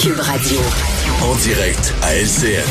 Cube Radio. En direct à LCN.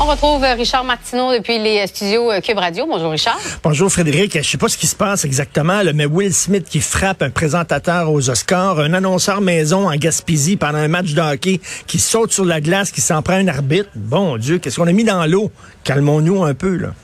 On retrouve Richard Martineau depuis les studios Cube Radio. Bonjour Richard. Bonjour Frédéric. Je sais pas ce qui se passe exactement, mais Will Smith qui frappe un présentateur aux Oscars, un annonceur maison en Gaspésie pendant un match de hockey qui saute sur la glace, qui s'en prend un arbitre. Bon Dieu, qu'est-ce qu'on a mis dans l'eau? Calmons-nous un peu, là.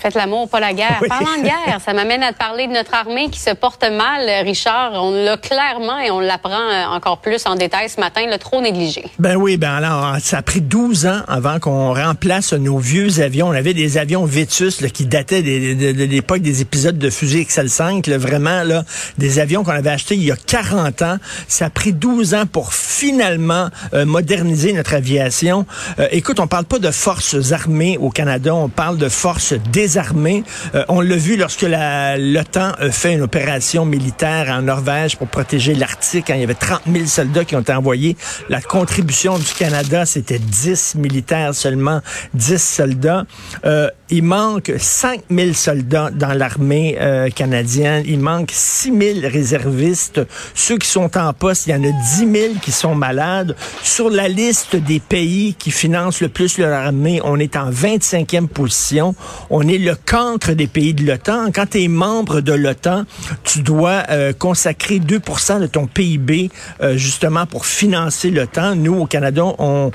Faites l'amour, pas la guerre. Parlant de guerre, ça m'amène à te parler de notre armée qui se porte mal, Richard. On l'a clairement et on l'apprend euh, encore plus en détail ce matin, le trop négligé. Ben oui, ben alors, ça a pris 12 ans avant qu'on remplace nos vieux avions. On avait des avions Vétus là, qui dataient de, l'époque des épisodes de fusée XL5, là, vraiment là, des avions qu'on avait achetés il y a 40 ans. Ça a pris 12 ans pour finalement euh, moderniser notre aviation. Euh, écoute, on parle pas de forces armées au Canada, on parle de forces des armées. Euh, on l'a vu lorsque l'OTAN fait une opération militaire en Norvège pour protéger l'Arctique. Quand il y avait 30 000 soldats qui ont été envoyés. La contribution du Canada, c'était 10 militaires seulement, 10 soldats. Euh, il manque 5 000 soldats dans l'armée euh, canadienne. Il manque 6 000 réservistes. Ceux qui sont en poste, il y en a 10 000 qui sont malades. Sur la liste des pays qui financent le plus leur armée, on est en 25e position. On est le cancre des pays de l'OTAN. Quand tu es membre de l'OTAN, tu dois euh, consacrer 2% de ton PIB euh, justement pour financer l'OTAN. Nous, au Canada, on,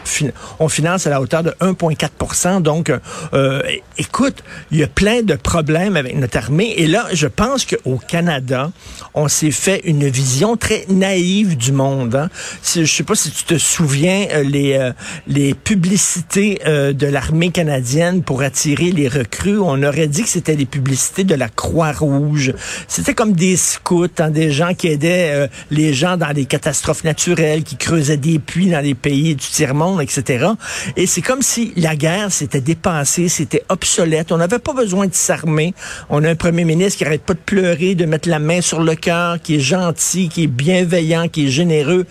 on finance à la hauteur de 1,4 Donc, euh, écoute, il y a plein de problèmes avec notre armée. Et là, je pense qu'au Canada, on s'est fait une vision très naïve du monde. Hein. Je sais pas si tu te souviens les, les publicités de l'armée canadienne pour attirer les recrues on aurait dit que c'était des publicités de la Croix-Rouge. C'était comme des scouts, hein, des gens qui aidaient euh, les gens dans des catastrophes naturelles, qui creusaient des puits dans les pays du tiers-monde, etc. Et c'est comme si la guerre s'était dépassée, c'était obsolète. On n'avait pas besoin de s'armer. On a un premier ministre qui arrête pas de pleurer, de mettre la main sur le cœur, qui est gentil, qui est bienveillant, qui est généreux.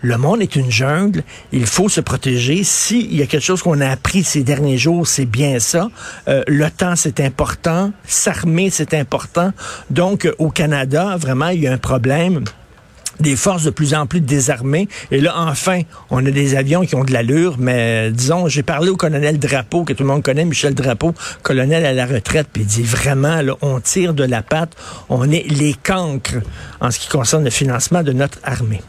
Le monde est une jungle. Il faut se protéger. S'il y a quelque chose qu'on a appris ces derniers jours, c'est bien ça. Euh, le temps, c'est important. S'armer, c'est important. Donc, au Canada, vraiment, il y a un problème des forces de plus en plus désarmées. Et là, enfin, on a des avions qui ont de l'allure, mais disons, j'ai parlé au colonel Drapeau, que tout le monde connaît, Michel Drapeau, colonel à la retraite, puis il dit vraiment, là, on tire de la patte, on est les cancres en ce qui concerne le financement de notre armée.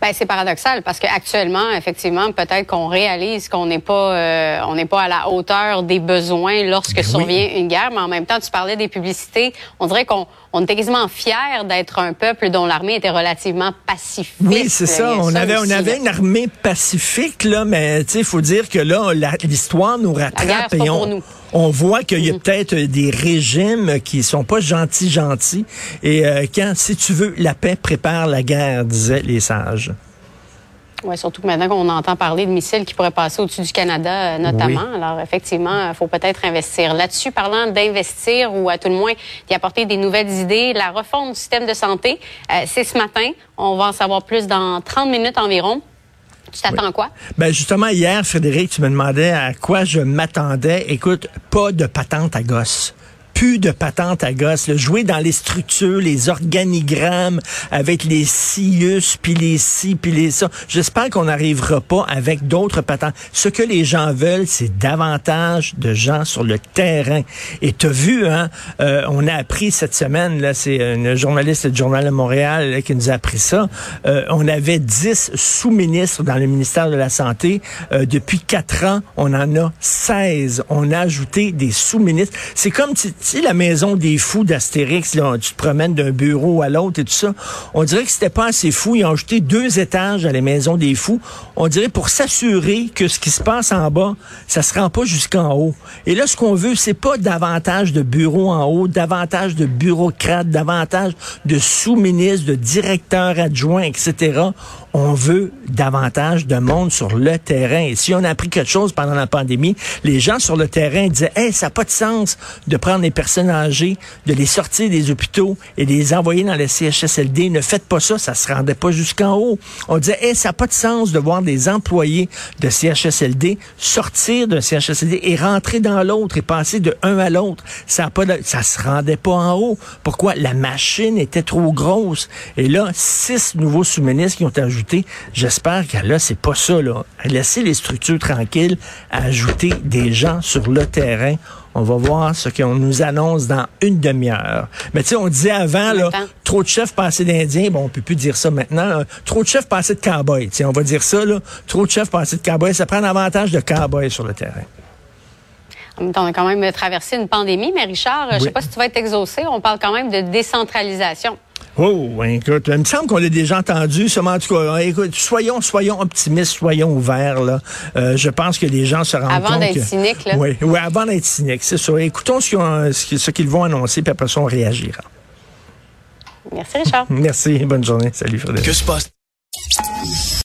Ben, c'est paradoxal parce qu'actuellement, effectivement, peut-être qu'on réalise qu'on n'est pas, euh, on n'est pas à la hauteur des besoins lorsque ben survient une guerre, mais en même temps, tu parlais des publicités. On dirait qu'on on était quasiment fiers d'être un peuple dont l'armée était relativement pacifique. Oui, c'est ça. On avait, on avait une armée pacifique, là, mais il faut dire que là, l'histoire nous rattrape et on, on voit qu'il y a peut-être des régimes qui sont pas gentils, gentils. Et euh, quand, si tu veux, la paix prépare la guerre, disaient les sages. Oui, surtout que maintenant qu'on entend parler de missiles qui pourraient passer au-dessus du Canada, euh, notamment. Alors, effectivement, il faut peut-être investir là-dessus. Parlant d'investir ou à tout le moins d'y apporter des nouvelles idées, la refonte du système de santé, euh, c'est ce matin. On va en savoir plus dans 30 minutes environ. Tu t'attends à quoi? Ben justement, hier, Frédéric, tu me demandais à quoi je m'attendais. Écoute, pas de patente à gosse plus de patente à gosse. Jouer dans les structures, les organigrammes, avec les sius, puis les ci, puis les ça. J'espère qu'on n'arrivera pas avec d'autres patentes. Ce que les gens veulent, c'est davantage de gens sur le terrain. Et tu as vu, hein, euh, on a appris cette semaine, là, c'est une journaliste du Journal de Montréal qui nous a appris ça. Euh, on avait 10 sous-ministres dans le ministère de la Santé. Euh, depuis quatre ans, on en a 16. On a ajouté des sous-ministres. C'est comme, Tu sais, la maison des fous d'Astérix, là, tu te promènes d'un bureau à l'autre et tout ça. On dirait que c'était pas assez fou. Ils ont ajouté deux étages à la maison des fous. On dirait pour s'assurer que ce qui se passe en bas, ça se rend pas jusqu'en haut. Et là, ce qu'on veut, c'est pas davantage de bureaux en haut, davantage de bureaucrates, davantage de sous-ministres, de directeurs adjoints, etc. On veut davantage de monde sur le terrain. Et si on a appris quelque chose pendant la pandémie, les gens sur le terrain disaient, hey, ça n'a pas de sens de prendre les personnes âgées, de les sortir des hôpitaux et de les envoyer dans les CHSLD. Ne faites pas ça, ça se rendait pas jusqu'en haut. On disait, hey, ça n'a pas de sens de voir des employés de CHSLD sortir d'un CHSLD et rentrer dans l'autre et passer de un à l'autre. Ça a pas de, ça se rendait pas en haut. Pourquoi? La machine était trop grosse. Et là, six nouveaux sous-ministres qui ont ajouté. J'espère que là, c'est pas ça, là. Laisser les structures tranquilles, ajouter des gens sur le terrain. On va voir ce qu'on nous annonce dans une demi-heure. Mais tu sais, on disait avant, là, trop de chefs passés d'Indiens. Bon, on peut plus dire ça maintenant. Trop de chefs passés de cowboys. On va dire ça, là. Trop de chefs passés de cowboys. Ça prend un avantage de cowboys sur le terrain. On a quand même traversé une pandémie, mais Richard, je je sais pas si tu vas être exaucé. On parle quand même de décentralisation. Oh, écoute, il me semble qu'on l'a déjà entendu, seulement en tout cas, écoute, soyons, soyons optimistes, soyons ouverts, là. Euh, je pense que les gens se rendent compte. Avant d'être cynique, là. Oui, oui, avant d'être cynique, c'est ça. Écoutons ce qu'ils vont annoncer, puis après ça, on réagira. Merci, Richard. Merci, bonne journée. Salut, Frédéric. Que se passe?